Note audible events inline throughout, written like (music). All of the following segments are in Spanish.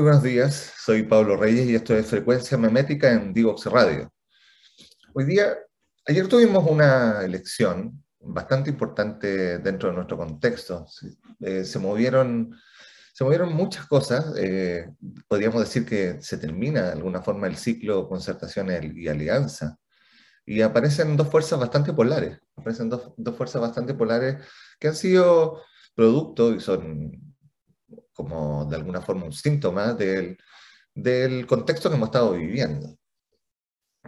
Muy buenos días, soy Pablo Reyes y esto es Frecuencia Memética en Divox Radio. Hoy día, ayer tuvimos una elección bastante importante dentro de nuestro contexto. Eh, se, movieron, se movieron muchas cosas. Eh, podríamos decir que se termina de alguna forma el ciclo concertación y alianza. Y aparecen dos fuerzas bastante polares. Aparecen dos, dos fuerzas bastante polares que han sido producto y son como de alguna forma un síntoma del, del contexto que hemos estado viviendo.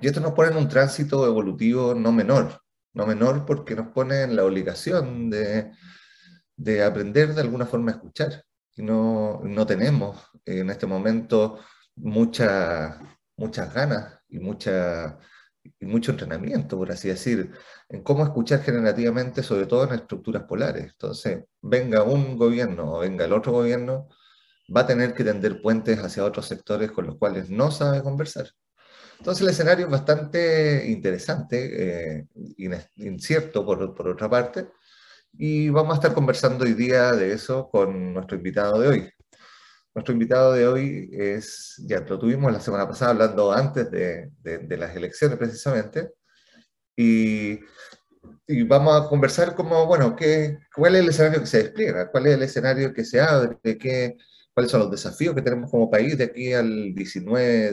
Y esto nos pone en un tránsito evolutivo no menor, no menor porque nos pone en la obligación de, de aprender de alguna forma a escuchar. No, no tenemos en este momento mucha, muchas ganas y, mucha, y mucho entrenamiento, por así decir, en cómo escuchar generativamente, sobre todo en estructuras polares. Entonces, venga un gobierno o venga el otro gobierno, va a tener que tender puentes hacia otros sectores con los cuales no sabe conversar. Entonces el escenario es bastante interesante, eh, incierto por, por, otra parte, y vamos a estar conversando hoy día de eso con nuestro invitado de hoy. Nuestro invitado de hoy es, ya lo tuvimos la semana pasada hablando antes de, de, las elecciones precisamente, y, y, vamos a conversar como, bueno, ¿qué, ¿cuál es el escenario que se despliega? ¿Cuál es el escenario que se abre? ¿Qué, cuáles son los desafíos que tenemos como país de aquí al 19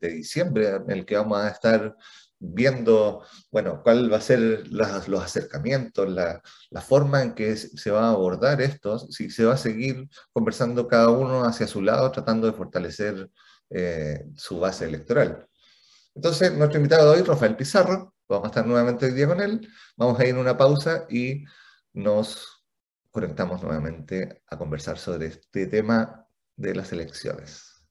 de, diciembre, en el que vamos a estar viendo, bueno, cuál va a ser los acercamientos, la, forma en que se va a abordar esto, si se va a seguir conversando cada uno hacia su lado, tratando de fortalecer eh, su base electoral. Entonces, nuestro invitado de hoy, Rafael Pizarro, vamos a estar nuevamente hoy día con él, vamos a ir en una pausa y nos conectamos nuevamente a conversar sobre este tema de las elecciones.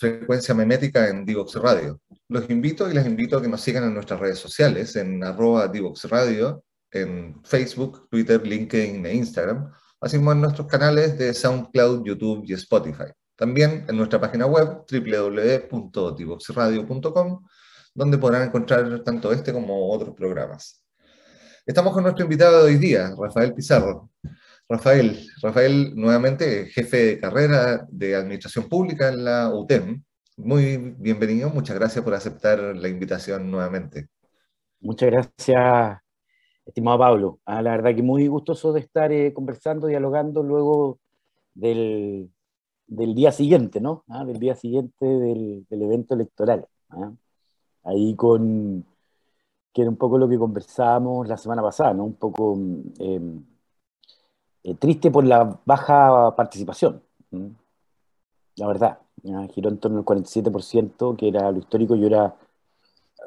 Frecuencia memética en Divox Radio. Los invito y les invito a que nos sigan en nuestras redes sociales, en arroba Divox Radio, en Facebook, Twitter, LinkedIn e Instagram, así como en nuestros canales de SoundCloud, YouTube y Spotify. También en nuestra página web www.divoxradio.com, donde podrán encontrar tanto este como otros programas. Estamos con nuestro invitado de hoy día, Rafael Pizarro. Rafael, Rafael, nuevamente jefe de carrera de Administración Pública en la UTEM. Muy bienvenido, muchas gracias por aceptar la invitación nuevamente. Muchas gracias, estimado Pablo. Ah, la verdad que muy gustoso de estar eh, conversando, dialogando luego del, día siguiente, ¿no? Ah, del día siguiente del, evento electoral. ¿ah? Ahí con, que era un poco lo que conversábamos la semana pasada, ¿no? Un poco... Em, eh, triste por la baja participación. La verdad, giró en torno al 47%, que era lo histórico, yo era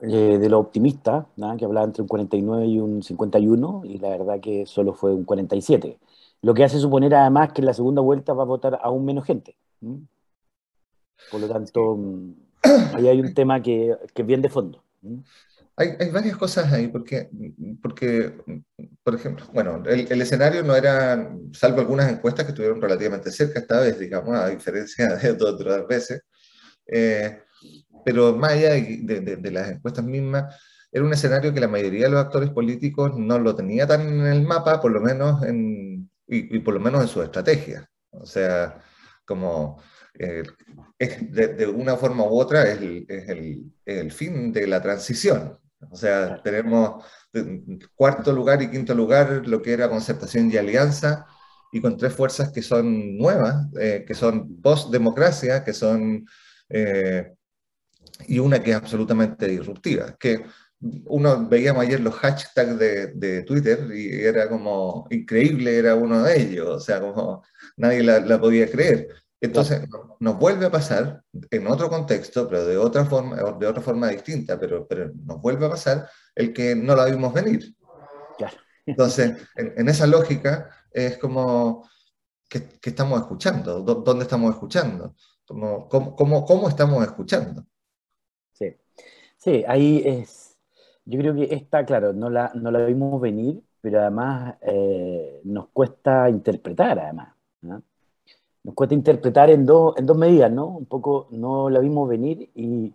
eh, de lo optimista, que hablaba entre un 49 y un 51, y la verdad que solo fue un 47. Lo que hace suponer además que en la segunda vuelta va a votar aún menos gente. Por lo tanto, ahí hay un tema que, que es bien de fondo. Hay, hay, varias cosas ahí, porque, porque por ejemplo, bueno, el, el, escenario no era, salvo algunas encuestas que estuvieron relativamente cerca esta vez, digamos, a diferencia de (laughs) otras veces, eh, pero más allá de, de, las encuestas mismas, era un escenario que la mayoría de los actores políticos no lo tenía tan en el mapa, por lo menos en, y, por lo menos en su estrategia. O sea, como eh, de, una forma u otra es el, es el, el fin de la transición. O sea, tenemos cuarto lugar y quinto lugar lo que era concertación y alianza, y con tres fuerzas que son nuevas, eh, que son post-democracia, que son y una que es absolutamente disruptiva, que uno veíamos ayer los hashtags de, Twitter y era como increíble, era uno de ellos, o sea, como nadie la, podía creer. Entonces nos vuelve a pasar en otro contexto, pero de otra forma, de otra forma distinta, pero, pero nos vuelve a pasar el que no la vimos venir. Entonces, en, esa lógica es como, ¿qué, estamos escuchando? ¿Dónde estamos escuchando? ¿Cómo, cómo, cómo estamos escuchando? Sí, sí, ahí es yo creo que esta, claro, no la, no la vimos venir, pero además eh, nos cuesta interpretar, además. Nos cuesta interpretar en, dos en dos medidas, ¿no? Un poco no la vimos venir y,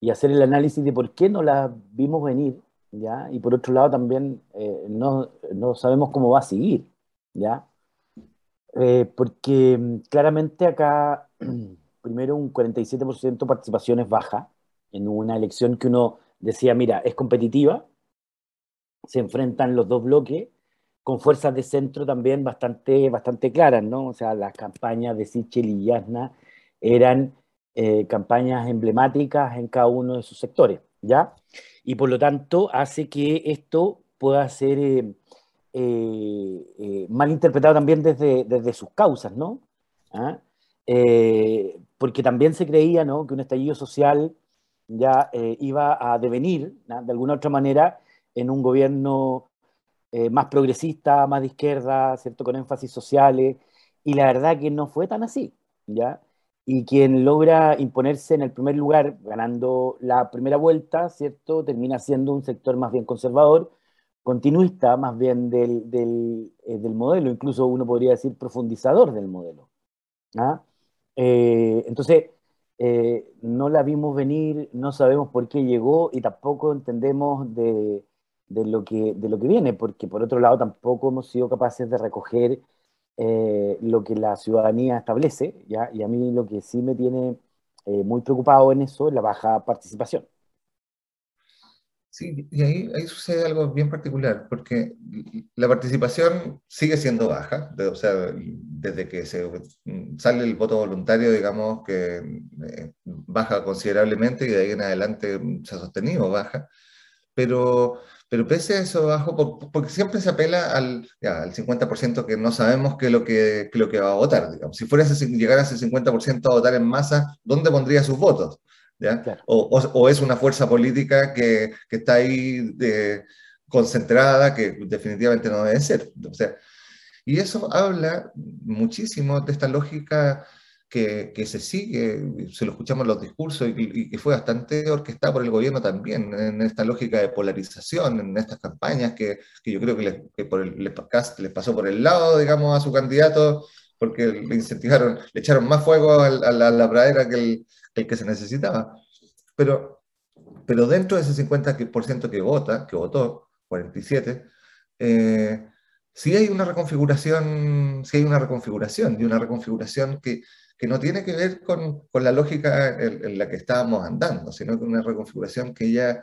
y, hacer el análisis de por qué no la vimos venir, ¿ya? Y por otro lado también eh, no, no, sabemos cómo va a seguir, ¿ya? Eh, porque mm, claramente acá, (clears throat) primero, un 47% de participación es baja en una elección que uno decía, mira, es competitiva, se enfrentan los dos bloques con fuerzas de centro también bastante, bastante claras, ¿no? O sea, las campañas de Sichel y Yasna eran eh, campañas emblemáticas en cada uno de sus sectores, ¿ya? Y por lo tanto hace que esto pueda ser eh, eh, mal interpretado también desde, desde sus causas, ¿no? ¿Ah? porque también se creía, ¿no? Que un estallido social ya iba a devenir, de alguna otra manera, en un gobierno eh, más progresista, más de izquierda, ¿cierto? Con énfasis sociales, y la verdad que no fue tan así, ¿ya? Y quien logra imponerse en el primer lugar, ganando la primera vuelta, ¿cierto? Termina siendo un sector más bien conservador, continuista más bien del, del, eh, del modelo, incluso uno podría decir profundizador del modelo. ¿ah? entonces, no la vimos venir, no sabemos por qué llegó y tampoco entendemos de, lo que, de lo que viene, porque por otro lado tampoco hemos sido capaces de recoger eh, lo que la ciudadanía establece, ¿ya? y a mí lo que sí me tiene eh, muy preocupado en eso es la baja participación. Sí, y ahí, ahí sucede algo bien particular, porque la participación sigue siendo baja, o sea, desde que se sale el voto voluntario, digamos que eh, baja considerablemente y de ahí en adelante se ha sostenido baja, pero, pero pese a eso bajo, porque siempre se apela al, ya, al 50% que no sabemos qué es lo que, lo que va a votar, digamos. Si fuera ese, llegar a ese 50% a votar en masa, ¿dónde pondría sus votos? O, es una fuerza política que, está ahí concentrada, que definitivamente no debe ser. O sea, y eso habla muchísimo de esta lógica que, se sigue, se lo escuchamos en los discursos y, que fue bastante orquestada por el gobierno también, en esta lógica de polarización, en estas campañas que, yo creo que, les, por el, les pasó por el lado, digamos, a su candidato, porque le incentivaron, le echaron más fuego a la, a la pradera que el, el que se necesitaba. Pero, pero dentro de ese 50% que vota, que votó, 47, eh, sí hay una reconfiguración, sí hay una reconfiguración, y una reconfiguración que, que no tiene que ver con, con la lógica en, la que estábamos andando, sino que una reconfiguración que ya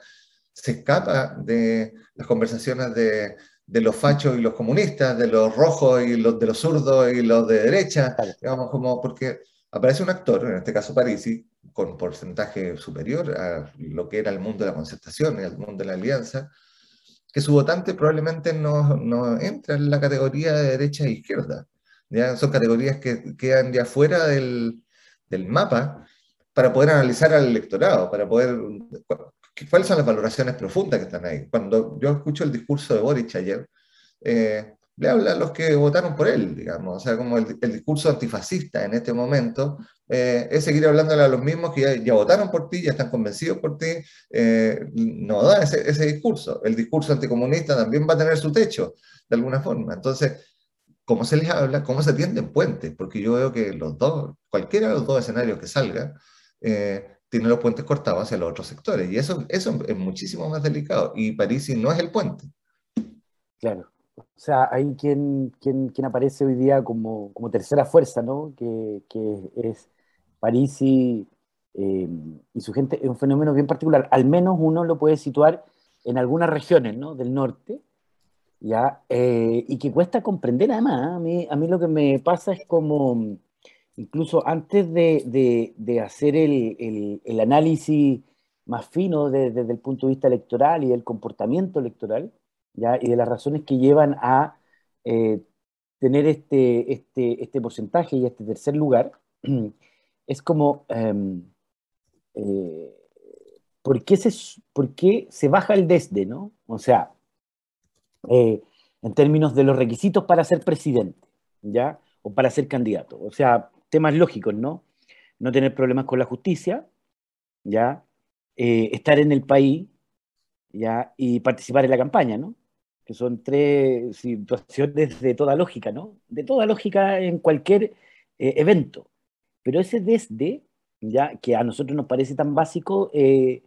se escapa de las conversaciones de, de los fachos y los comunistas, de los rojos y los de los zurdos y los de derecha, digamos, como porque aparece un actor, en este caso Parisi, con porcentaje superior a lo que era el mundo de la concertación y el mundo de la alianza, que su votante probablemente no, no entra en la categoría de derecha e izquierda. ¿Ya? Son categorías que quedan ya fuera del, del mapa para poder analizar al electorado, para poder... ¿Cuáles son las valoraciones profundas que están ahí? Cuando yo escucho el discurso de Boric ayer, eh, le habla a los que votaron por él, digamos, o sea, como el, discurso antifascista en este momento eh, es seguir hablándole a los mismos que ya, votaron por ti, ya están convencidos por ti, eh, no da ese, ese, discurso. El discurso anticomunista también va a tener su techo, de alguna forma. Entonces, ¿cómo se les habla? ¿Cómo se tienden puentes? Porque yo veo que los dos, cualquiera de los dos escenarios que salga, eh, tiene los puentes cortados hacia los otros sectores. Y eso, es muchísimo más delicado. Y París no es el puente. Claro. O sea, hay quien, quien, quien aparece hoy día como, como tercera fuerza, ¿no? Que, que es Parisi eh, y su gente, es un fenómeno bien particular. Al menos uno lo puede situar en algunas regiones, ¿no? Del norte, ¿ya? Eh, y que cuesta comprender además. ¿eh? A mí, a mí lo que me pasa es como incluso antes de, hacer el, análisis más fino desde el punto de vista electoral y del comportamiento electoral, ¿ya? y de las razones que llevan a eh, tener este, este, este, porcentaje y este tercer lugar, (clears throat) es como, em, eh, ¿por, qué se, ¿por, se, baja el desde? ¿no? O sea, eh, en términos de los requisitos para ser presidente, ¿ya? O para ser candidato. O sea, temas lógicos, ¿no? No tener problemas con la justicia, ¿ya? Eh, estar en el país, ¿ya? Y participar en la campaña, ¿no? Que son tres situaciones de toda lógica, ¿no? De toda lógica en cualquier eh, evento. Pero ese desde, ¿ya? Que a nosotros nos parece tan básico, eh,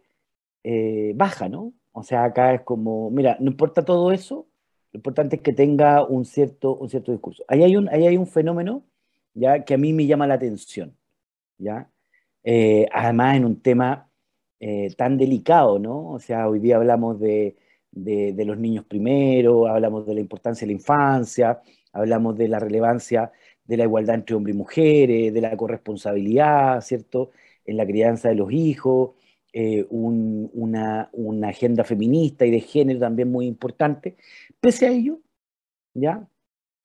baja, ¿no? O sea, acá es como, mira, no importa todo eso, lo importante es que tenga un cierto, un cierto discurso. Ahí hay un, ahí hay un fenómeno ¿ya? que a mí me llama la atención. ¿ya? Eh, además, en un tema eh, tan delicado, ¿no? O sea, hoy día hablamos de, de, los niños primero, hablamos de la importancia de la infancia, hablamos de la relevancia de la igualdad entre hombres y mujeres, de la corresponsabilidad, ¿cierto? En la crianza de los hijos, eh, una, una, agenda feminista y de género también muy importante. Pese a ello, ¿ya?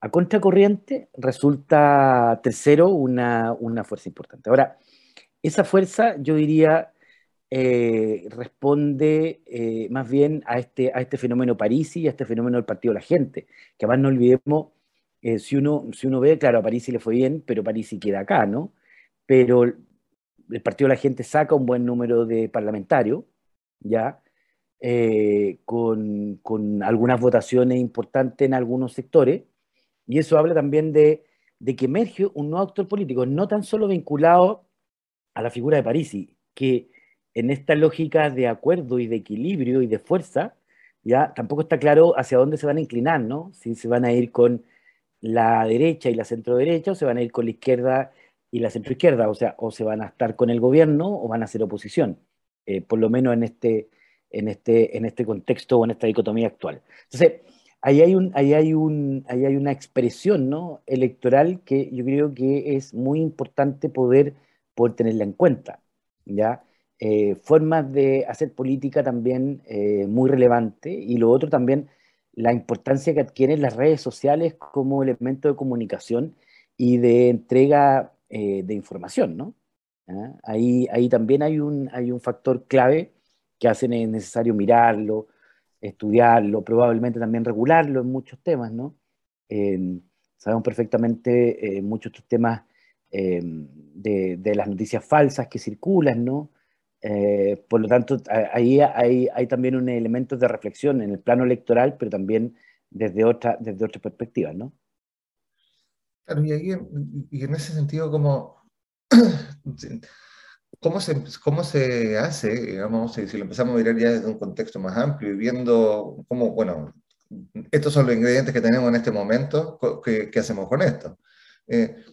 a contracorriente resulta tercero una, fuerza importante. Ahora, esa fuerza, yo diría, eh, responde eh, más bien a este, a este fenómeno Parisi y a este fenómeno del Partido de la Gente, que además no olvidemos, si, uno, si uno ve, claro, a Parisi le fue bien, pero Parisi queda acá, ¿no? Pero el Partido de la Gente saca un buen número de parlamentarios, ¿ya? con, con algunas votaciones importantes en algunos sectores, y eso habla también de, que emerge un nuevo actor político, no tan solo vinculado a la figura de Parisi, que en esta lógica de acuerdo y de equilibrio y de fuerza, ya tampoco está claro hacia dónde se van a inclinar, ¿no? Si se van a ir con la derecha y la centro derecha o se van a ir con la izquierda y la centro izquierda, o sea, o se van a estar con el gobierno o van a ser oposición, eh, por lo menos en este, en, este, en este contexto o en esta dicotomía actual. Entonces, ahí hay, un, ahí hay, un, ahí hay una expresión ¿no? electoral que yo creo que es muy importante poder, poder tenerla en cuenta. ¿ya? Eh, formas de hacer política también eh, muy relevante y lo otro también la importancia que adquieren las redes sociales como elemento de comunicación y de entrega eh, de información. ¿no? ¿Ah? Ahí, ahí también hay un, hay un factor clave que hace necesario mirarlo, estudiarlo, probablemente también regularlo en muchos temas, ¿no? Eh, sabemos perfectamente eh, muchos otros temas eh, de, las noticias falsas que circulan, ¿no? por lo tanto, ahí hay, hay, también un elemento de reflexión en el plano electoral, pero también desde otra, desde otra perspectiva, ¿no? Claro, y, y en ese sentido, como (clears throat) ¿Cómo se, ¿Cómo se hace, digamos, si, lo empezamos a mirar ya desde un contexto más amplio y viendo cómo, bueno, estos son los ingredientes que tenemos en este momento, ¿qué, qué hacemos con esto? Eh,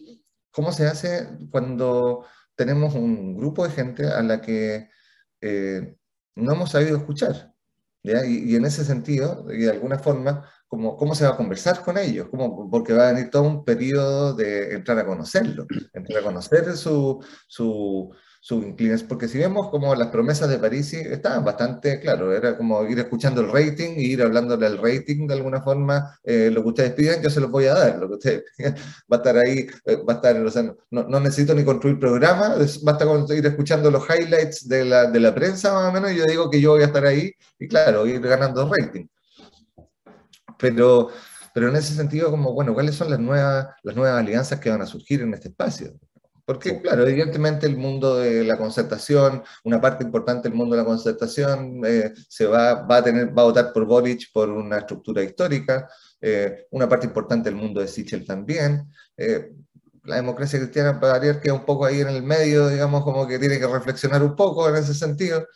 ¿Cómo se hace cuando tenemos un grupo de gente a la que eh, no hemos sabido escuchar? ¿ya? Y, y, en ese sentido, y de alguna forma, ¿cómo, ¿cómo se va a conversar con ellos? ¿Cómo? Porque va a venir todo un periodo de entrar a conocerlo, entrar a conocer su, su sus inclinaciones, porque si vemos como las promesas de París estaban bastante, claro, era como ir escuchando el rating y ir hablándole al rating de alguna forma, eh, lo que ustedes piden, yo se los voy a dar, lo que ustedes (laughs) piden, va a estar ahí, eh, va a estar, o sea, no, no, necesito ni construir programa, basta con ir escuchando los highlights de la, de la prensa más o menos, y yo digo que yo voy a estar ahí, y claro, ir ganando rating. Pero, pero en ese sentido, como, bueno, ¿cuáles son las nuevas, las nuevas alianzas que van a surgir en este espacio? Porque, claro, evidentemente el mundo de la concertación, una parte importante del mundo de la concertación, eh, se va, va, a tener, va a votar por Boric por una estructura histórica, eh, una parte importante del mundo de Sichel también. Eh, la democracia cristiana, para variar, queda un poco ahí en el medio, digamos, como que tiene que reflexionar un poco en ese sentido.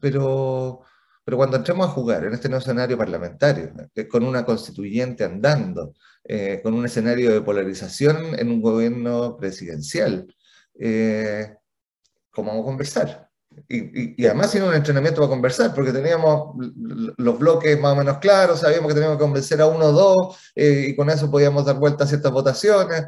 pero, pero cuando entremos a jugar en este nuevo escenario parlamentario, con una constituyente andando, eh, con un escenario de polarización en un gobierno presidencial. Eh, ¿Cómo vamos a conversar? Y, además sin un entrenamiento para conversar, porque teníamos los bloques más o menos claros, sabíamos que teníamos que convencer a uno o dos, eh, y con eso podíamos dar vuelta a ciertas votaciones.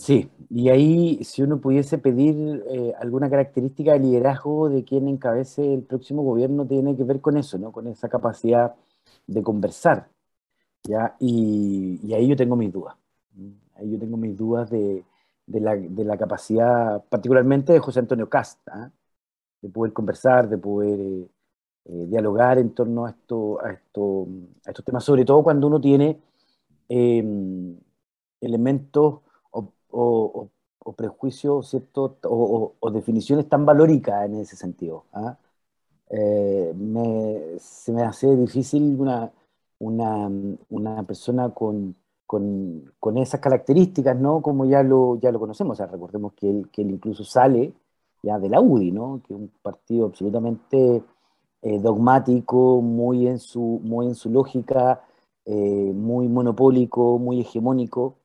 Sí, y ahí si uno pudiese pedir eh, alguna característica de liderazgo de quien encabece el próximo gobierno, tiene que ver con eso, ¿no? Con esa capacidad de conversar, ¿ya? Y, ahí yo tengo mis dudas. Ahí yo tengo mis dudas de, la, capacidad, particularmente de José Antonio Cast, ¿ah? de poder conversar, de poder eh, eh, dialogar en torno a, esto, a, esto, a estos temas, sobre todo cuando uno tiene em, elementos o, prejuicios ¿cierto? O, definiciones tan valóricas en ese sentido. ¿ah? Eh, se me hace difícil una, una, persona con, con, esas características, ¿no? Como ya lo, ya lo conocemos, o sea, recordemos que él, que él incluso sale ya de la UDI, ¿no? Que es un partido absolutamente eh, dogmático, muy en su, muy en su lógica, eh, muy monopólico, muy hegemónico,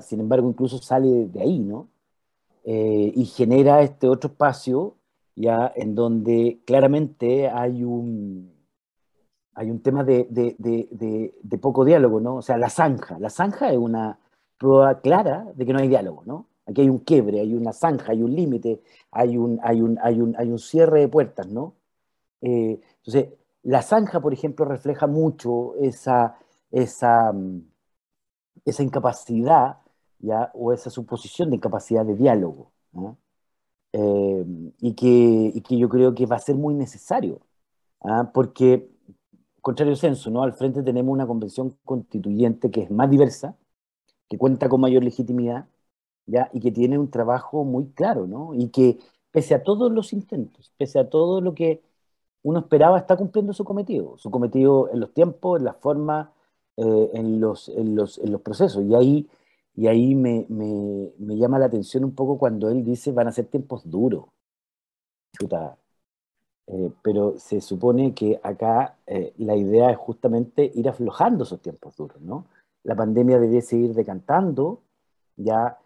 Sin embargo, incluso sale de ahí, ¿no? Eh, y genera este otro espacio, ¿ya? En donde claramente hay un, hay un tema de, de, poco diálogo, ¿no? O sea, la zanja. La zanja es una prueba clara de que no hay diálogo, ¿no? Aquí hay un quiebre, hay una zanja, hay un límite, hay un, hay, un, hay, un, hay un cierre de puertas, ¿no? Eh, entonces, la zanja, por ejemplo, refleja mucho esa, esa, mm, esa incapacidad ¿ya? o esa suposición de incapacidad de diálogo. Eh, y, que, que, yo creo que va a ser muy necesario, ¿ah? porque, contrario censo, ¿no? al frente tenemos una convención constituyente que es más diversa, que cuenta con mayor legitimidad, ¿ya? y que tiene un trabajo muy claro, ¿no? y que pese a todos los intentos, pese a todo lo que uno esperaba, está cumpliendo su cometido, su cometido en los tiempos, en las formas, eh, en, los, en, los, en, los, procesos. Y ahí, y ahí me, me, me, llama la atención un poco cuando él dice van a ser tiempos duros. Eh, pero se supone que acá eh, la idea es justamente ir aflojando esos tiempos duros, ¿no? La pandemia debe seguir decantando, ya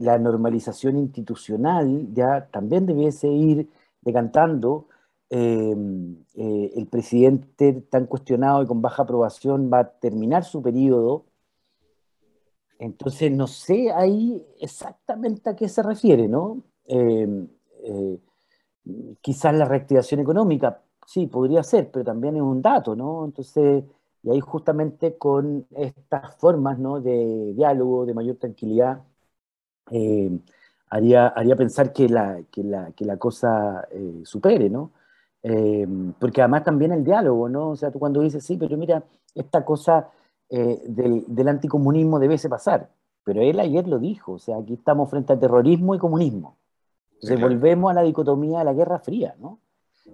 la normalización institucional ya también debiese ir decantando, Em, eh, el presidente tan cuestionado y con baja aprobación va a terminar su periodo. Entonces, no sé ahí exactamente a qué se refiere, ¿no? Em, eh, quizás la reactivación económica, sí, podría ser, pero también es un dato, ¿no? Entonces, y ahí justamente con estas formas, ¿no? De diálogo, de mayor tranquilidad, em, haría, haría pensar que la, que la, que la cosa eh, supere, ¿no? Eh, porque además también el diálogo, ¿no? O sea, tú cuando dices, sí, pero mira, esta cosa eh, del, del, anticomunismo debe pasar, pero él ayer lo dijo, o sea, aquí estamos frente a terrorismo y comunismo. Entonces volvemos a la dicotomía de la Guerra Fría, ¿no?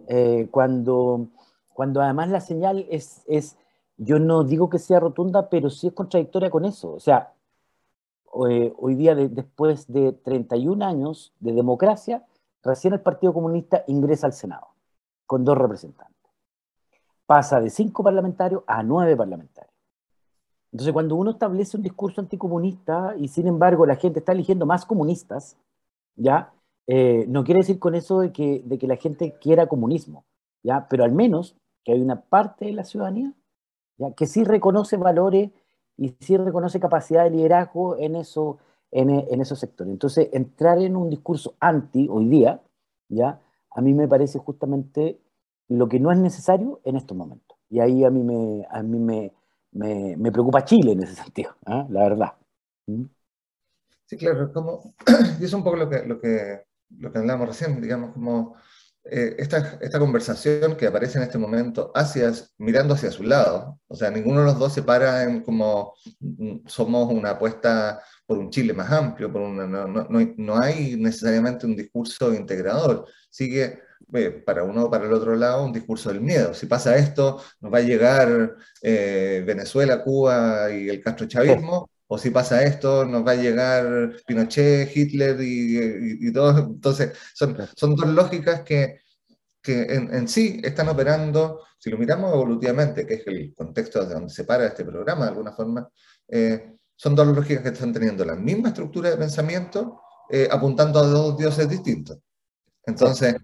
Eh, cuando, cuando además la señal es, es, yo no digo que sea rotunda, pero sí es contradictoria con eso. O sea, hoy día, después de 31 años de democracia, recién el Partido Comunista ingresa al Senado con dos representantes. Pasa de cinco parlamentarios a nueve parlamentarios. Entonces, cuando uno establece un discurso anticomunista y sin embargo la gente está eligiendo más comunistas, ¿ya? Eh, no quiere decir con eso de que, de que la gente quiera comunismo, ¿ya? Pero al menos que hay una parte de la ciudadanía ¿ya? que sí reconoce valores y sí reconoce capacidad de liderazgo en, eso, en, en esos sectores. Entonces, entrar en un discurso anti hoy día, ¿ya? a mí me parece justamente lo que no es necesario en estos momentos. Y ahí a mí me, a mí me, me, preocupa Chile en ese (laughs) sentido, ¿ah? la verdad. ¿Mm? Sí, claro, como, (clears throat) y es un poco lo que, lo que, lo que hablábamos recién, digamos, como eh, esta, esta, conversación que aparece en este momento hacia, mirando hacia su lado, o sea, ninguno de los dos se para en como mm, somos una apuesta por un Chile más amplio, por una, no, no, no, hay necesariamente un discurso integrador, sigue para uno o para el otro lado un discurso del miedo. Si pasa esto, nos va a llegar eh, Venezuela, Cuba y el castrochavismo, (laughs) o si pasa esto, nos va a llegar Pinochet, Hitler y, y, todo. Entonces, son, son dos lógicas que, que en, en, sí están operando, si lo miramos evolutivamente, que es el contexto de donde se para este programa de alguna forma, eh, son dos lógicas que están teniendo la misma estructura de pensamiento, eh, apuntando a dos dioses distintos. Entonces,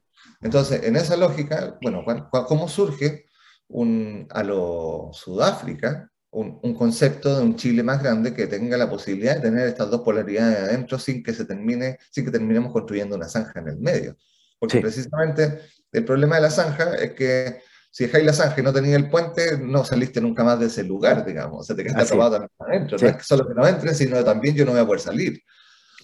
entonces, en esa lógica, bueno, ¿cómo surge un, a lo Sudáfrica un, concepto de un Chile más grande que tenga la posibilidad de tener estas dos polaridades adentro sin que se termine, sin que terminemos construyendo una zanja en el medio. Porque precisamente el problema de la zanja es que si dejáis la zanja y no tenías el puente, no saliste nunca más de ese lugar, digamos. O sea, te quedaste atrapado también adentro. No es que solo que no entren, sino también yo no voy a poder salir.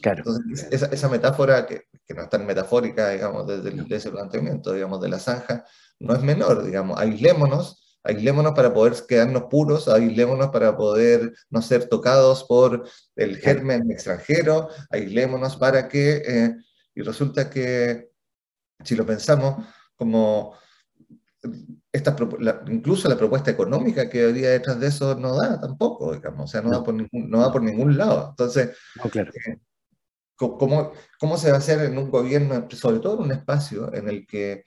Claro. Entonces, esa, esa metáfora, que, que, no es tan metafórica, digamos, desde, desde ese planteamiento, digamos, de la zanja, no es menor, digamos, aislémonos aislémonos para poder quedarnos puros, aislémonos para poder no ser tocados por el germen extranjero, aislémonos para que, eh, y resulta que si lo pensamos como esta, incluso la propuesta económica que había detrás de eso no da tampoco, digamos, o sea, no, Da, por ningún, no da por ningún lado. Entonces, eh, ¿cómo, ¿cómo se va a hacer en un gobierno, sobre todo en un espacio en el que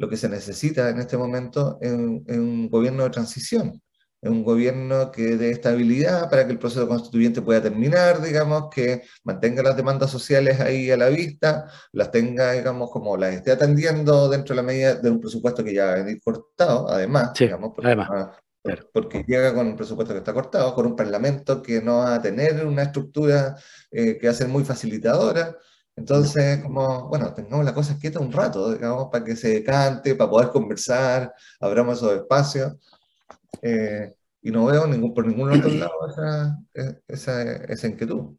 lo que se necesita en este momento es un, gobierno de transición, es un gobierno que dé estabilidad para que el proceso constituyente pueda terminar, digamos, que mantenga las demandas sociales ahí a la vista, las tenga, digamos, como las esté atendiendo dentro de la medida de un presupuesto que ya va a venir cortado, además, digamos, porque, además. Porque llega con un presupuesto que está cortado, con un parlamento que no va a tener una estructura eh, que va a ser muy facilitadora, entonces, como, bueno, tengamos la cosa quieta un rato, digamos, para que se cante, para poder conversar, abramos esos espacios. Eh, y no veo ningún, por ningún otro lado esa, esa, esa, inquietud.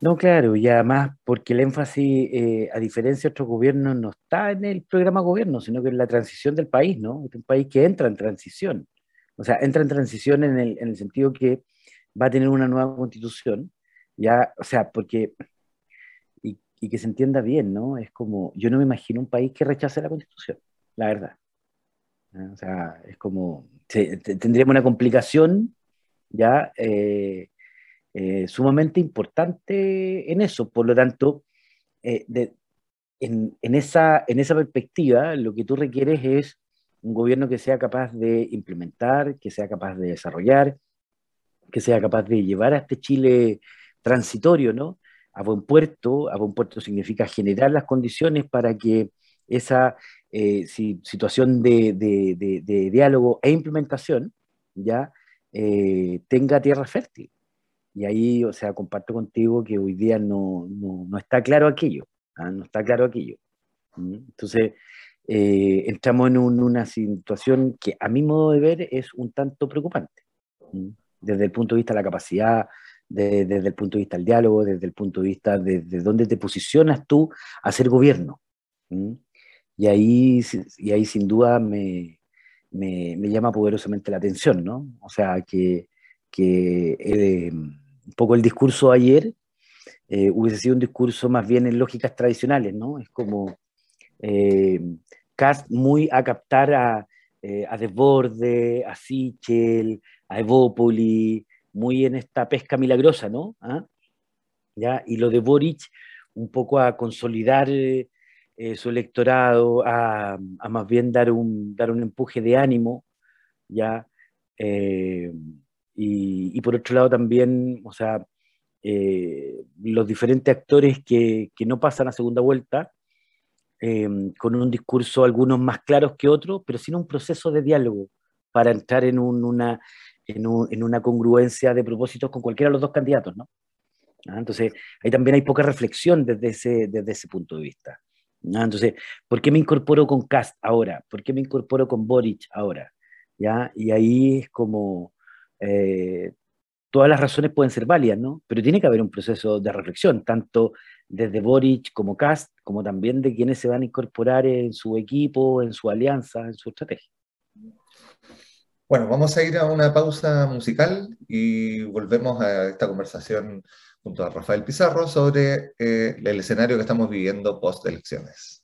No, claro, y además porque el énfasis, eh, a diferencia de otros gobiernos, no está en el programa gobierno, sino que en la transición del país, ¿no? Es un país que entra en transición. O sea, entra en transición en el, en el sentido que va a tener una nueva constitución, ya, o sea, porque y que se entienda bien, ¿no? Es como, yo no me imagino un país que rechace la constitución, la verdad. O sea, es como, tendríamos una complicación ya eh, eh, sumamente importante en eso. Por lo tanto, eh, en, en, esa, en esa perspectiva, lo que tú requieres es un gobierno que sea capaz de implementar, que sea capaz de desarrollar, que sea capaz de llevar a este Chile transitorio, ¿no? a buen puerto. A buen puerto significa generar las condiciones para que esa eh, situación de, diálogo e implementación ya eh, tenga tierra fértil. Y ahí, o sea, comparto contigo que hoy día no, está claro aquello, ¿ah? no está claro aquello. Entonces, eh, entramos en una situación que a mi modo de ver es un tanto preocupante, desde el punto de vista de la capacidad desde el punto de vista del diálogo, desde el punto de vista de, de dónde te posicionas tú a ser gobierno. Y, ahí, y ahí sin duda me, me, me, llama poderosamente la atención, ¿no? O sea, que, que eh, un poco el discurso de ayer eh, hubiese sido un discurso más bien en lógicas tradicionales, ¿no? Es como eh, Cast muy a captar a, eh, a Desborde, a Sichel, a Evópoli, muy en esta pesca milagrosa, ¿no? ¿Ah? ¿Ya? Y lo de Boric, un poco a consolidar eh, su electorado, a, más bien dar un, dar un empuje de ánimo, ¿ya? Eh, y, por otro lado también, o sea, los diferentes actores que, que, no pasan a segunda vuelta, con un discurso algunos más claros que otros, pero sin un proceso de diálogo para entrar en una, en, una congruencia de propósitos con cualquiera de los dos candidatos, ¿no? ¿Ah? Entonces, ahí también hay poca reflexión desde ese, desde ese punto de vista. Entonces, ¿por qué me incorporo con Cast ahora? ¿Por qué me incorporo con Boric ahora? ¿Ya? Y ahí es como, eh, todas las razones pueden ser válidas, ¿no? Pero tiene que haber un proceso de reflexión, tanto desde Boric como Cast, como también de quienes se van a incorporar en su equipo, en su alianza, en su estrategia. Bueno, vamos a ir a una pausa musical y volvemos a esta conversación junto a Rafael Pizarro sobre eh, el escenario que estamos viviendo post elecciones.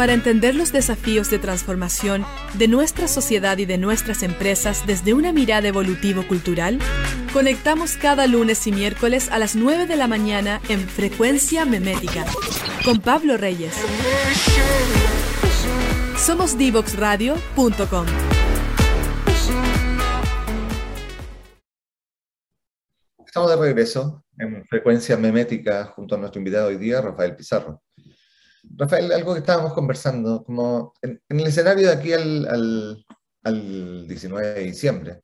Para entender los desafíos de transformación de nuestra sociedad y de nuestras empresas desde una mirada evolutivo-cultural, conectamos cada lunes y miércoles a las 9 de la mañana en Frecuencia Memética con Pablo Reyes. Somos divoxradio.com. Estamos de regreso en Frecuencia Memética junto a nuestro invitado hoy día, Rafael Pizarro. Rafael, algo que estábamos conversando, como en, el escenario de aquí al, 19 de diciembre.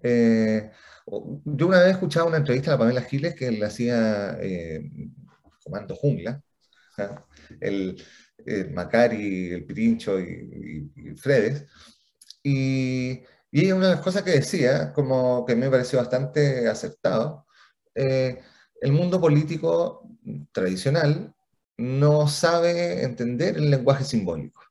Eh, yo una vez escuchaba una entrevista a la Pamela Giles que le hacía eh, Comando Jungla, el, Macari, el Pirincho y, Fredes, y, y una de las cosas que decía, como que me pareció bastante acertado, eh, el mundo político tradicional no sabe entender el lenguaje simbólico,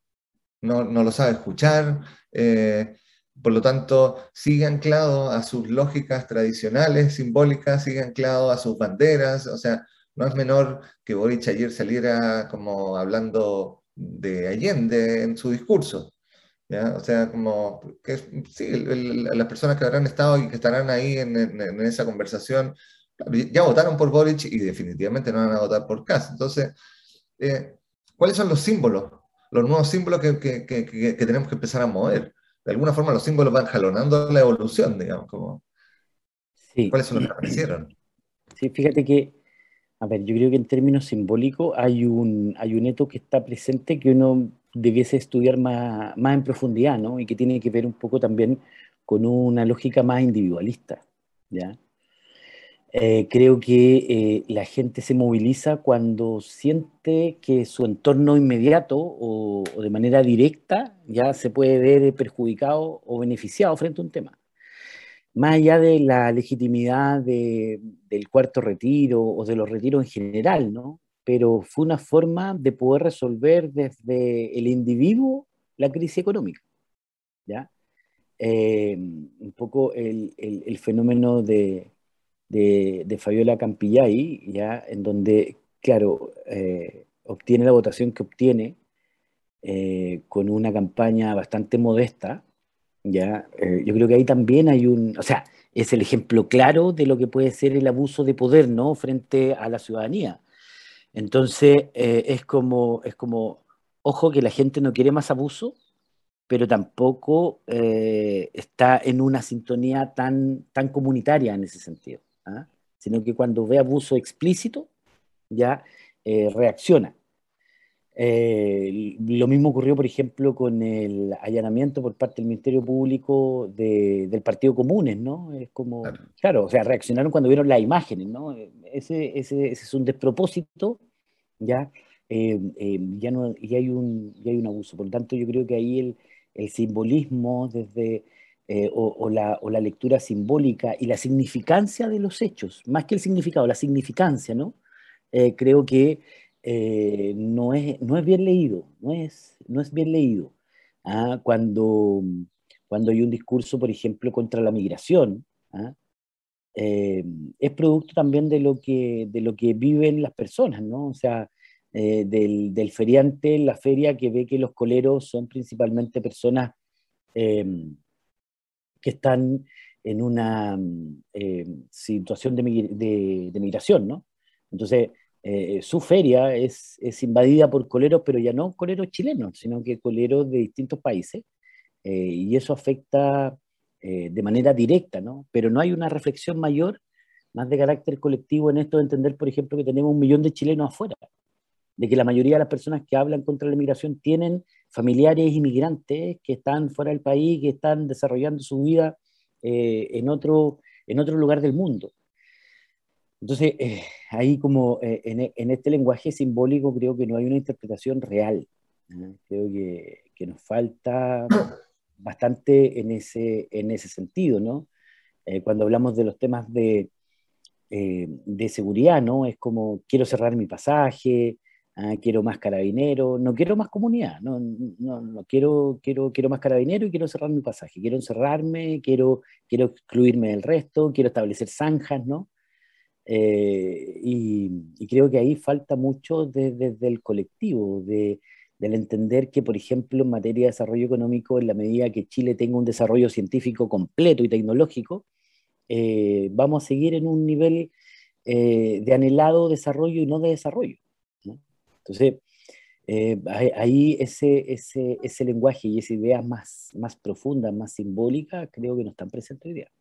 no, no lo sabe escuchar, eh, por lo tanto sigue anclado a sus lógicas tradicionales, simbólicas, sigue anclado a sus banderas, o sea, no es menor que Boric ayer saliera como hablando de Allende en su discurso. ¿ya? O sea, como sí, las personas que habrán estado y que estarán ahí en, en esa conversación ya votaron por Boric y definitivamente no van a votar por Kass. Entonces, eh, ¿cuáles son los símbolos? Los nuevos símbolos que, que, que, tenemos que empezar a mover. De alguna forma los símbolos van jalonando la evolución, digamos. Como, sí. ¿Cuáles son los que aparecieron? Sí, fíjate que, a ver, yo creo que en términos simbólicos hay un, hay un hecho que está presente que uno debiese estudiar más, más en profundidad, ¿no? Y que tiene que ver un poco también con una lógica más individualista, ¿ya? Eh, creo que eh, la gente se moviliza cuando siente que su entorno inmediato o, de manera directa ya se puede ver perjudicado o beneficiado frente a un tema. Más allá de la legitimidad del cuarto retiro o de los retiros en general, ¿no? Pero fue una forma de poder resolver desde el individuo la crisis económica, ¿ya? Eh, un poco el, el fenómeno de, de, Fabiola Campillay, ya, en donde, claro, eh, obtiene la votación que obtiene eh, con una campaña bastante modesta, ya, eh, yo creo que ahí también hay un, o sea, es el ejemplo claro de lo que puede ser el abuso de poder, ¿no? Frente a la ciudadanía. Entonces, es, como, es como, ojo que la gente no quiere más abuso, pero tampoco está en una sintonía tan, tan comunitaria en ese sentido. ¿Ah? sino que cuando ve abuso explícito, ya eh, reacciona. Eh, lo mismo ocurrió, por ejemplo, con el allanamiento por parte del Ministerio Público del Partido Comunes, ¿no? Es como, claro. o sea, reaccionaron cuando vieron las imágenes, ¿no? Ese, ese, ese es un despropósito, ¿ya? Eh, ya, no, y hay un, hay un abuso. Por lo tanto, yo creo que ahí el, el simbolismo desde eh, o, la, lectura simbólica y la significancia de los hechos, más que el significado, la significancia, ¿no? Eh, creo que eh, no, es, no es bien leído, no es, no es bien leído. ¿ah? Cuando, cuando hay un discurso, por ejemplo, contra la migración, ¿ah? es producto también de lo, que, de lo que viven las personas, ¿no? O sea, del, del, feriante en la feria que ve que los coleros son principalmente personas que están en una mm, eh, situación de, migración, ¿no? Entonces, eh, su feria es, es, invadida por coleros, pero ya no coleros chilenos, sino que coleros de distintos países, eh, y eso afecta de manera directa, ¿no? Pero no hay una reflexión mayor, más de carácter colectivo en esto de entender, por ejemplo, que tenemos un millón de chilenos afuera, de que la mayoría de las personas que hablan contra la migración tienen familiares inmigrantes que están fuera del país, que están desarrollando su vida eh, en, otro, en otro lugar del mundo. Entonces, eh, ahí como eh, en, este lenguaje simbólico creo que no hay una interpretación real. Creo que, que, nos falta bastante en ese, en ese sentido, ¿no? cuando hablamos de los temas de, de seguridad, ¿no? Es como quiero cerrar mi pasaje, Ah, quiero más carabinero, no quiero más comunidad, no, no, no, quiero, quiero, quiero más carabinero y quiero cerrar mi pasaje, quiero encerrarme, quiero, quiero excluirme del resto, quiero establecer zanjas, ¿no? Eh, y, creo que ahí falta mucho desde el colectivo, de, del entender que, por ejemplo, en materia de desarrollo económico, en la medida que Chile tenga un desarrollo científico completo y tecnológico, eh, vamos a seguir en un nivel eh, de anhelado desarrollo y no de desarrollo. Entonces, eh, ahí ese, ese, ese, lenguaje y esa idea más, más profunda, más simbólica, creo que no están presentes hoy día.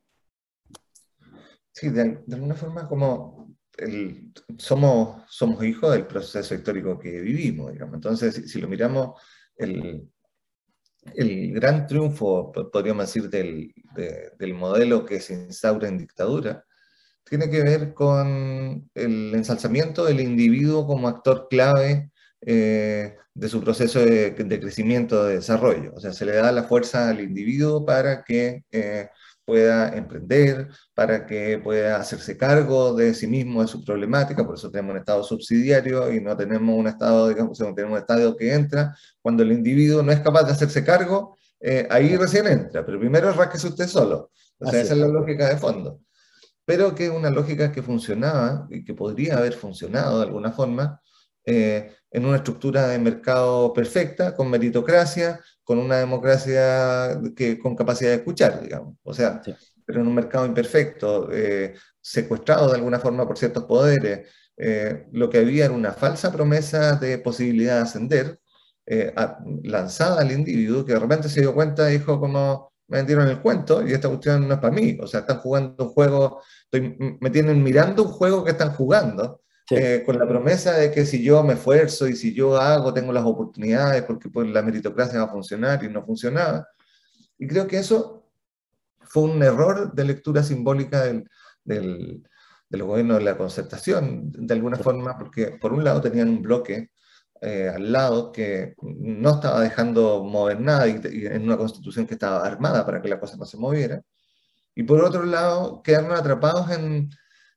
Sí, de, alguna forma como somos, somos hijos del proceso histórico que vivimos, digamos. Entonces, si, lo miramos, el, el, gran triunfo, podríamos decir, del, del modelo que se instaura en dictadura, tiene que ver con el ensalzamiento del individuo como actor clave eh, de su proceso de, crecimiento, de desarrollo. O sea, se le da la fuerza al individuo para que eh, pueda emprender, para que pueda hacerse cargo de sí mismo, de su problemática, por eso tenemos un Estado subsidiario y no tenemos un Estado, digamos, tenemos un Estado que entra cuando el individuo no es capaz de hacerse cargo, eh, ahí recién entra, pero primero rasquese usted solo. O sea, esa es la lógica de fondo. Pero que es una lógica que funcionaba y que podría haber funcionado de alguna forma eh, en una estructura de mercado perfecta, con meritocracia, con una democracia que, con capacidad de escuchar, digamos. O sea, pero en un mercado imperfecto, eh, secuestrado de alguna forma por ciertos poderes, eh, lo que había era una falsa promesa de posibilidad de ascender, lanzada al individuo, que de repente se dio cuenta dijo como, me vendieron el cuento y esta cuestión no es para mí. O sea, están jugando un juego, me tienen mirando un juego que están jugando eh, con la promesa de que si yo me esfuerzo y si yo hago, tengo las oportunidades, porque pues, la meritocracia va a funcionar y no funcionaba. Y creo que eso fue un error de lectura simbólica del, del, del gobierno de la concertación, de alguna forma, porque por un lado tenían un bloque eh, al lado que no estaba dejando mover nada y, y, en una constitución que estaba armada para que la cosa no se moviera. Y por otro lado, quedaron atrapados en,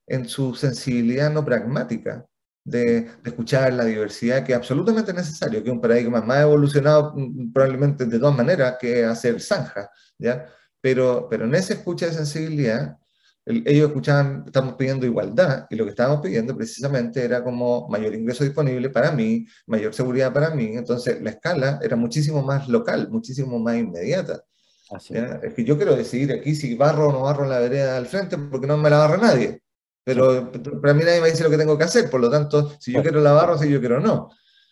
en su sensibilidad no pragmática de, escuchar la diversidad, que es absolutamente necesario, que es un paradigma más evolucionado mm, probablemente de todas maneras que hacer zanja, ¿ya? Pero, pero en esa escucha de sensibilidad, ellos escuchaban, estamos pidiendo igualdad, y lo que estábamos pidiendo precisamente era como mayor ingreso disponible para mí, mayor seguridad para mí, entonces la escala era muchísimo más local, muchísimo más inmediata. Es que yo quiero decidir aquí si barro o no barro la vereda al frente porque no me la barra nadie. Pero para mí nadie me dice lo que tengo que hacer, por lo tanto, si yo quiero la barro, si yo quiero no.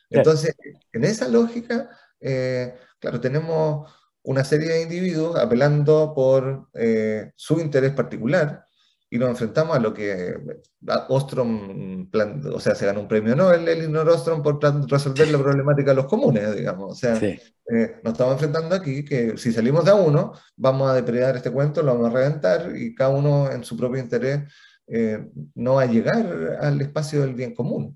Entonces, en esa lógica, eh, claro, tenemos una serie de individuos apelando por eh, su interés particular y nos enfrentamos a lo que Ostrom, o sea, se ganó un premio Nobel, Elinor Ostrom, por resolver la problemática de los comunes, digamos. O sea, eh, nos estamos enfrentando aquí que si salimos de a uno, vamos a depredar este cuento, lo vamos a reventar y cada uno en su propio interés eh, no va a llegar al espacio del bien común.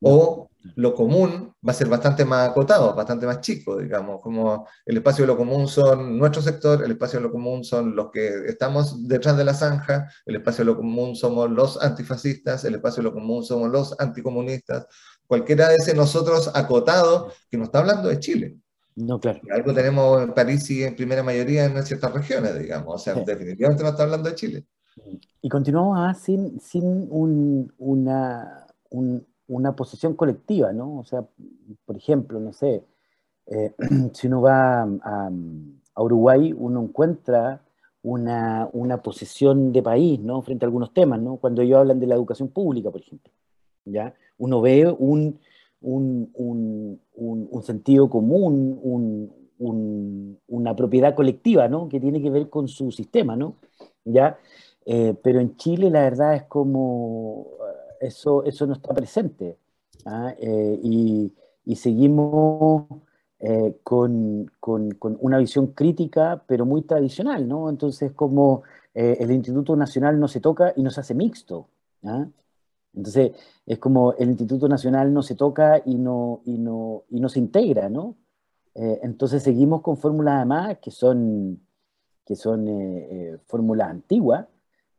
O lo común va a ser bastante más acotado, bastante más chico, digamos, como el espacio de lo común son nuestro sector, el espacio de lo común son los que estamos detrás de la zanja, el espacio de lo común somos los antifascistas, el espacio de lo común somos los anticomunistas, cualquiera de ese nosotros acotado que nos está hablando de Chile. No, claro. Algo tenemos en París y en primera mayoría en ciertas regiones, digamos, o sea, definitivamente no está hablando de Chile. Y continuamos ah, sin, sin una, una posición colectiva, ¿no? O sea, por ejemplo, no sé, eh, (clears throat) si uno va a, Uruguay, uno encuentra una, una, posición de país, ¿no? Frente a algunos temas, ¿no? Cuando ellos hablan de la educación pública, por ejemplo, ¿ya? Uno ve un, un, un, sentido común, una propiedad colectiva, ¿no? Que tiene que ver con su sistema, ¿no? ¿Ya? Eh, pero en Chile la verdad es como eso, eso no está presente. ¿ah? Eh, y, y, seguimos con, con, con, una visión crítica, pero muy tradicional, ¿no? Entonces, como el Instituto Nacional no se toca y no se hace mixto. ¿ah? Entonces, es como el Instituto Nacional no se toca y no, y no, y no se integra, ¿no? entonces seguimos con fórmulas además que son, que son fórmulas antiguas,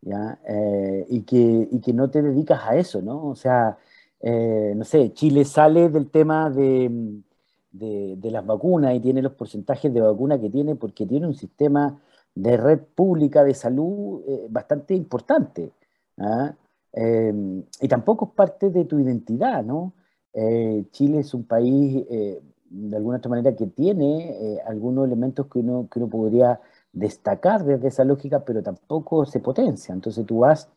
¿ya? Eh, y, que, y, que, no te dedicas a eso, ¿no? O sea, eh, no sé, Chile sale del tema de, de, las vacunas y tiene los porcentajes de vacuna que tiene porque tiene un sistema de red pública de salud eh, bastante importante. ¿ah? y tampoco es parte de tu identidad, ¿no? Chile es un país de alguna otra manera, que tiene algunos elementos que uno, que uno podría destacar desde esa lógica, pero tampoco se potencia. Entonces tú vas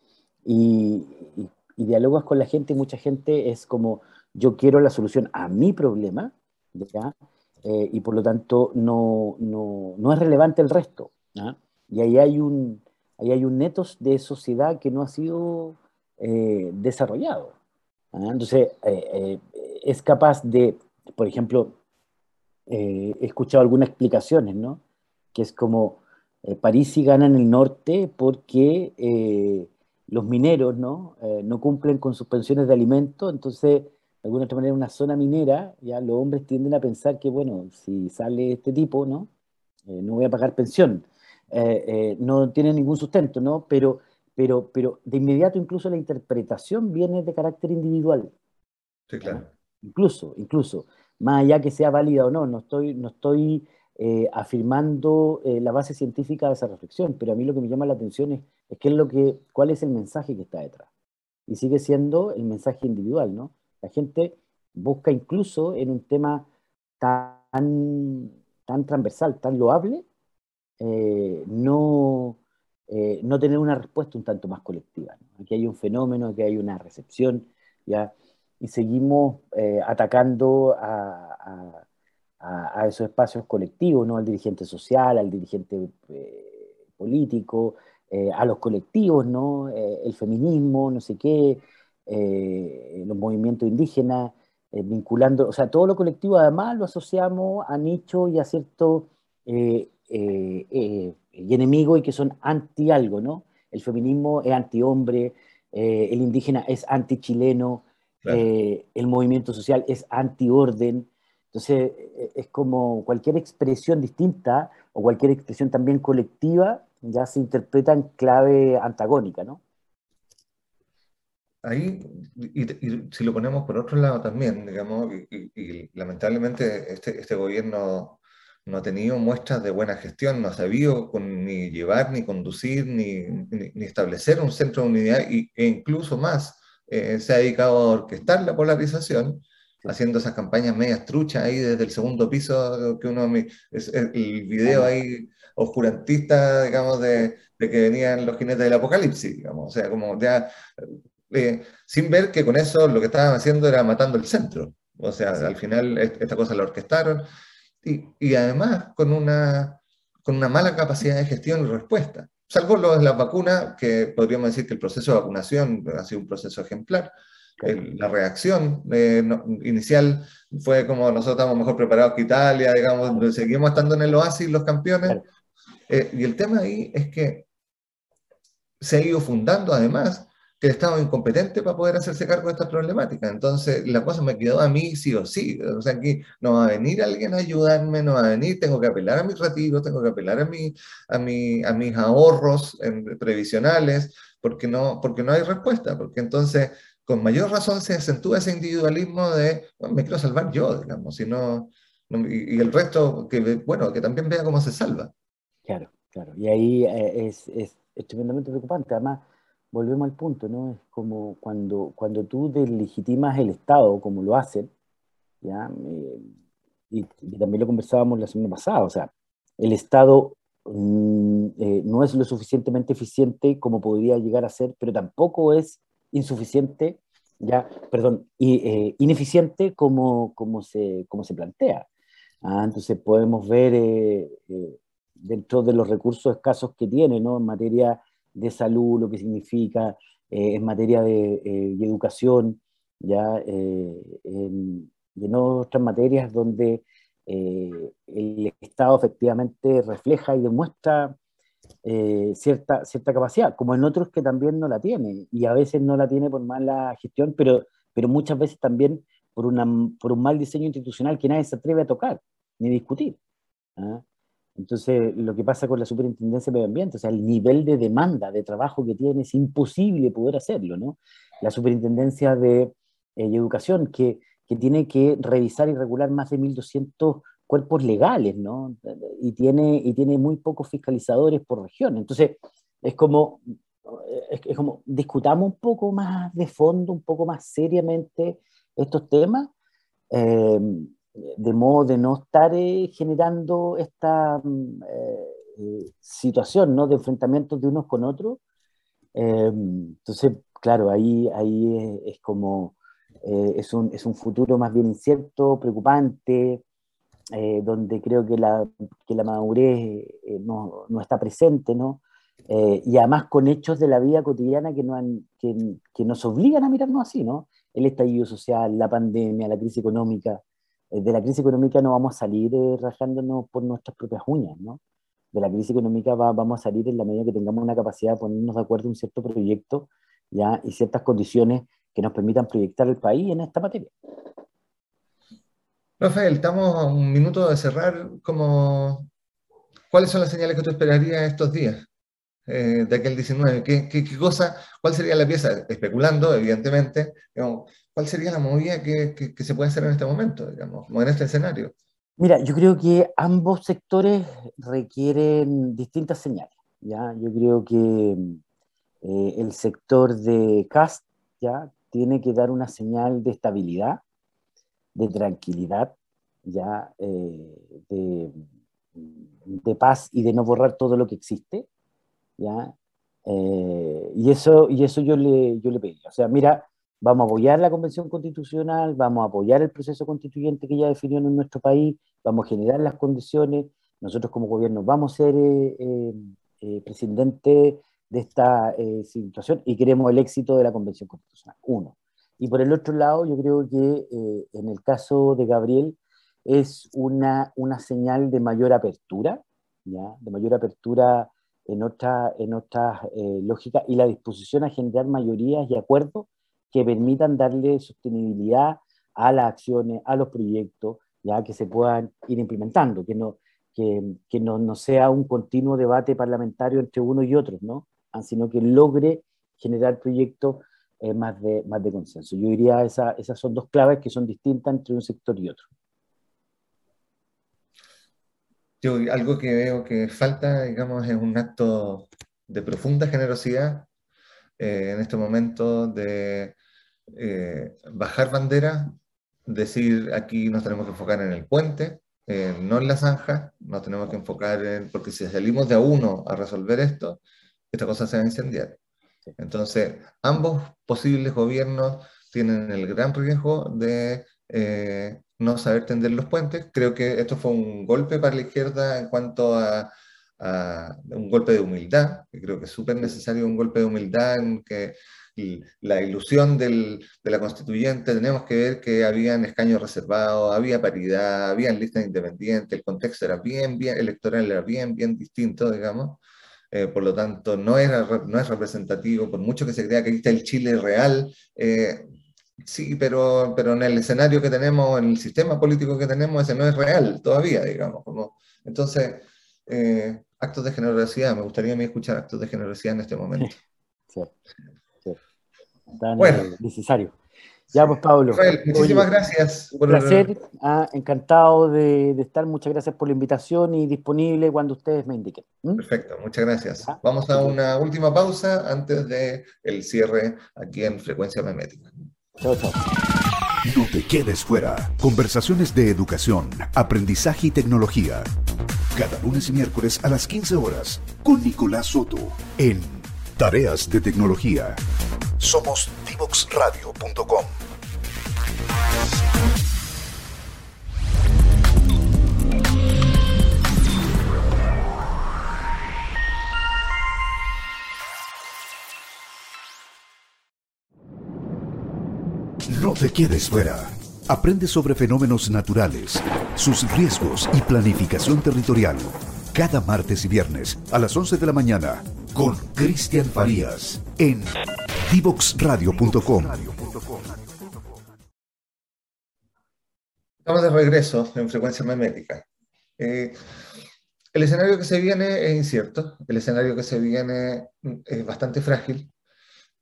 y, y, dialogas con la gente y mucha gente es como, yo quiero la solución a mi problema, ¿ya? Eh, y por lo tanto no, no, no, es relevante el resto. Y ahí hay, un, ahí hay un netos de sociedad que no ha sido eh, desarrollado. Entonces, es capaz de, por ejemplo, he escuchado algunas explicaciones, ¿no? Que es como, eh, París sí gana en el norte porque eh, los mineros ¿no? Eh, no cumplen con sus pensiones de alimento, entonces, de alguna otra manera, una zona minera, ya los hombres tienden a pensar que, bueno, si sale este tipo, ¿no? no voy a pagar pensión. no tiene ningún sustento, ¿no? Pero, pero, pero de inmediato incluso la interpretación viene de carácter individual. Sí, claro. Incluso, incluso, más allá que sea válida o no, no estoy, no estoy eh, afirmando eh, la base científica de esa reflexión, pero a mí lo que me llama la atención es, es, es lo que, cuál es el mensaje que está detrás. Y sigue siendo el mensaje individual, ¿no? La gente busca incluso en un tema tan, tan transversal, tan loable, eh, no, no tener una respuesta un tanto más colectiva. Aquí hay un fenómeno, aquí hay una recepción, y seguimos atacando a, esos espacios colectivos, ¿no? al dirigente social, al dirigente eh, político, eh, a los colectivos, ¿no? Eh, el feminismo, no sé qué, los movimientos indígenas, vinculando, o sea, todo lo colectivo además lo asociamos a nicho y a cierto y enemigo y que son anti algo, ¿no? El feminismo es anti hombre, el indígena es anti chileno, el movimiento social es anti orden, entonces, e, es como cualquier expresión distinta o cualquier expresión también colectiva ya se interpreta en clave antagónica, ¿no? Ahí, y, si lo ponemos por otro lado también, digamos, y, lamentablemente este, este, gobierno no ha tenido muestras de buena gestión, no ha sabido ni llevar, ni conducir, ni, ni, establecer un centro de unidad, e incluso más, eh, se ha dedicado a orquestar la polarización, haciendo esas campañas medias truchas ahí desde el segundo piso, que uno, es el video ahí oscurantista, digamos, de, de, que venían los jinetes del apocalipsis, digamos, o sea, como ya, eh, sin ver que con eso lo que estaban haciendo era matando el centro, o sea, al final esta cosa la orquestaron, y, y, además con una, con una mala capacidad de gestión y respuesta. Salvo lo de las vacunas, que podríamos decir que el proceso de vacunación ha sido un proceso ejemplar, la reacción eh, inicial fue como nosotros estamos mejor preparados que Italia, digamos, seguimos estando en el oasis los campeones. Eh, y el tema ahí es que se ha ido fundando además que el Estado es incompetente para poder hacerse cargo de esta problemática. Entonces, la cosa me quedó a mí sí o sí. O sea, aquí no va a venir alguien a ayudarme, no va a venir, tengo que apelar a mis retiros, tengo que apelar a, mi, a, mi, a mis ahorros previsionales, porque no, porque no hay respuesta, porque entonces con mayor razón se acentúa ese individualismo de, bueno, me quiero salvar yo, digamos, y, y, el resto, que, bueno, que también vea cómo se salva. Claro, claro, y ahí eh, es, es, tremendamente preocupante, además, volvemos al punto, ¿no? Es como cuando, cuando tú deslegitimas el Estado, como lo hacen, ¿ya? Eh, y, también lo conversábamos la semana pasada, o sea, el Estado mm, eh, no es lo suficientemente eficiente como podría llegar a ser, pero tampoco es insuficiente, ya, perdón, eh, ineficiente como, como, se, como se plantea. Ah, entonces podemos ver eh, eh, dentro de los recursos escasos que tiene, ¿no? En materia de salud, lo que significa, en materia de, educación, ya, en, en, otras materias donde el Estado efectivamente refleja y demuestra eh, cierta, cierta capacidad, como en otros que también no la tiene, y a veces no la tiene por mala gestión, pero, pero muchas veces también por, una, por un mal diseño institucional que nadie se atreve a tocar ni discutir. ¿ah? Entonces, lo que pasa con la superintendencia de medio ambiente, o sea, el nivel de demanda de trabajo que tiene es imposible poder hacerlo, ¿no? La superintendencia de eh, educación, que, que tiene que revisar y regular más de 1.200 cuerpos legales, ¿no? Y tiene, y tiene muy pocos fiscalizadores por región. Entonces, es como, es, como, discutamos un poco más de fondo, un poco más seriamente estos temas, eh, de modo de no estar eh, generando esta mm, eh, situación ¿no? de enfrentamientos de unos con otros. entonces, claro, ahí, ahí es, como, es, un, es un futuro más bien incierto, preocupante, donde creo que la, que la madurez no, no, está presente, ¿no? y además con hechos de la vida cotidiana que, no han, que, que, nos obligan a mirarnos así, ¿no? El estallido social, la pandemia, la crisis económica, eh, de la crisis económica no vamos a salir eh, rajándonos por nuestras propias uñas, ¿no? De la crisis económica vamos a salir en la medida que tengamos una capacidad de ponernos de acuerdo en un cierto proyecto ¿ya? y ciertas condiciones que nos permitan proyectar el país en esta materia. Rafael, estamos a un minuto de cerrar. Como, ¿Cuáles son las señales que tú esperarías estos días? Eh, de aquel 19? ¿Qué, cosa, ¿Cuál sería la pieza? Especulando, evidentemente, ¿cuál sería la movida que, que, se puede hacer en este momento, digamos, en este escenario? Mira, yo creo que ambos sectores requieren distintas señales. ¿ya? Yo creo que eh, el sector de CAST ya tiene que dar una señal de estabilidad, de tranquilidad, ya eh, de, de paz y de no borrar todo lo que existe. ¿ya? Eh, y, eso, y eso yo le, yo le pedí. O sea, mira, vamos a apoyar la Convención Constitucional, vamos a apoyar el proceso constituyente que ya definió en nuestro país, vamos a generar las condiciones, nosotros como gobierno vamos a ser eh, eh, presidente de esta situación y queremos el éxito de la Convención Constitucional. Uno. Y por el otro lado, yo creo que en el caso de Gabriel es una, una señal de mayor apertura, ¿ya? de mayor apertura en otra, en otra eh, lógica y la disposición a generar mayorías y acuerdos que permitan darle sostenibilidad a las acciones, a los proyectos, ya que se puedan ir implementando, que no, que, que no, no, sea un continuo debate parlamentario entre uno y otro, ¿no? Ah, sino que logre generar proyectos eh, más, de, más de consenso. Yo diría esa, esas son dos claves que son distintas entre un sector y otro. Yo, algo que veo que falta, digamos, es un acto de profunda generosidad eh, en este momento de eh, bajar bandera, decir aquí nos tenemos que enfocar en el puente, eh, no en la zanja, nos tenemos que enfocar en, porque si salimos de a uno a resolver esto, esta cosa se va a incendiar. Entonces, ambos posibles gobiernos tienen el gran riesgo de no saber tender los puentes. Creo que esto fue un golpe para la izquierda en cuanto a, un golpe de humildad, creo que es súper necesario un golpe de humildad en que la ilusión de la constituyente, tenemos que ver que habían escaños reservados, había paridad, había listas independientes, el contexto era bien, bien, electoral era bien, bien distinto, digamos. Eh, por lo tanto, no, era, no es representativo, por mucho que se crea que aquí está el Chile real, eh, Sí, pero, pero en el escenario que tenemos, en el sistema político que tenemos, ese no es real todavía, digamos. Como, entonces, eh, actos de generosidad, me gustaría a mí escuchar actos de generosidad en este momento. Sí, sí. bueno. necesario. Ya, pues, Pablo. muchísimas gracias. Un placer, ah, encantado de, estar. Muchas gracias por la invitación y disponible cuando ustedes me indiquen. ¿Mm? Perfecto, muchas gracias. Vamos a una última pausa antes del el cierre aquí en Frecuencia Memética. No te quedes fuera. Conversaciones de educación, aprendizaje y tecnología. Cada lunes y miércoles a las 15 horas con Nicolás Soto en Tareas de Tecnología. Somos divoxradio.com. No te quedes fuera. Aprende sobre fenómenos naturales, sus riesgos y planificación territorial. Cada martes y viernes a las 11 de la mañana con Cristian Farías en divoxradio.com. Estamos de regreso en frecuencia memética. Eh, el escenario que se viene es incierto, el escenario que se viene es bastante frágil.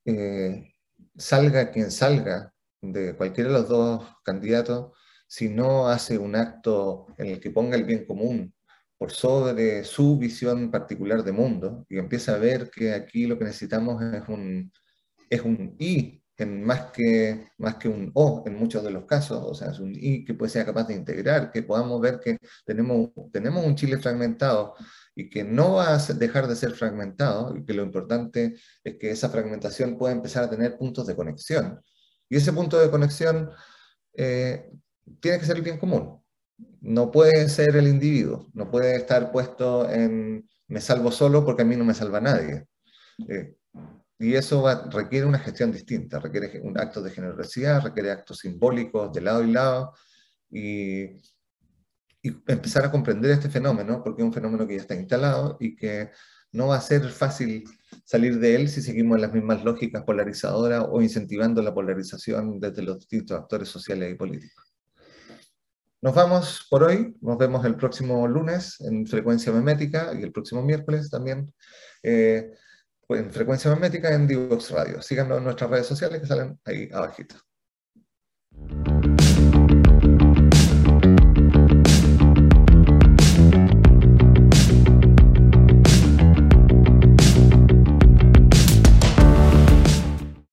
Eh, salga quien salga de cualquiera de los dos candidatos, si no hace un acto en el que ponga el bien común por sobre su visión particular de mundo y empieza a ver que aquí lo que necesitamos es un, es un y en más que, más que un O en muchos de los casos, o sea, es un I que puede ser capaz de integrar, que podamos ver que tenemos, tenemos un Chile fragmentado y que no va a dejar de ser fragmentado, y que lo importante es que esa fragmentación pueda empezar a tener puntos de conexión. Y ese punto de conexión eh, tiene que ser el bien común. No puede ser el individuo, no puede estar puesto en me salvo solo porque a mí no me salva nadie. Eh, y eso requiere una gestión distinta, requiere un acto de generosidad, requiere actos simbólicos de lado y lado, y, y empezar a comprender este fenómeno, porque es un fenómeno que ya está instalado y que no va a ser fácil salir de él si seguimos las mismas lógicas polarizadoras o incentivando la polarización desde los distintos actores sociales y políticos. Nos vamos por hoy, nos vemos el próximo lunes en Frecuencia Memética y el próximo miércoles también eh, en Frecuencia Memética en Divox Radio. Síganos en nuestras redes sociales que salen ahí abajito.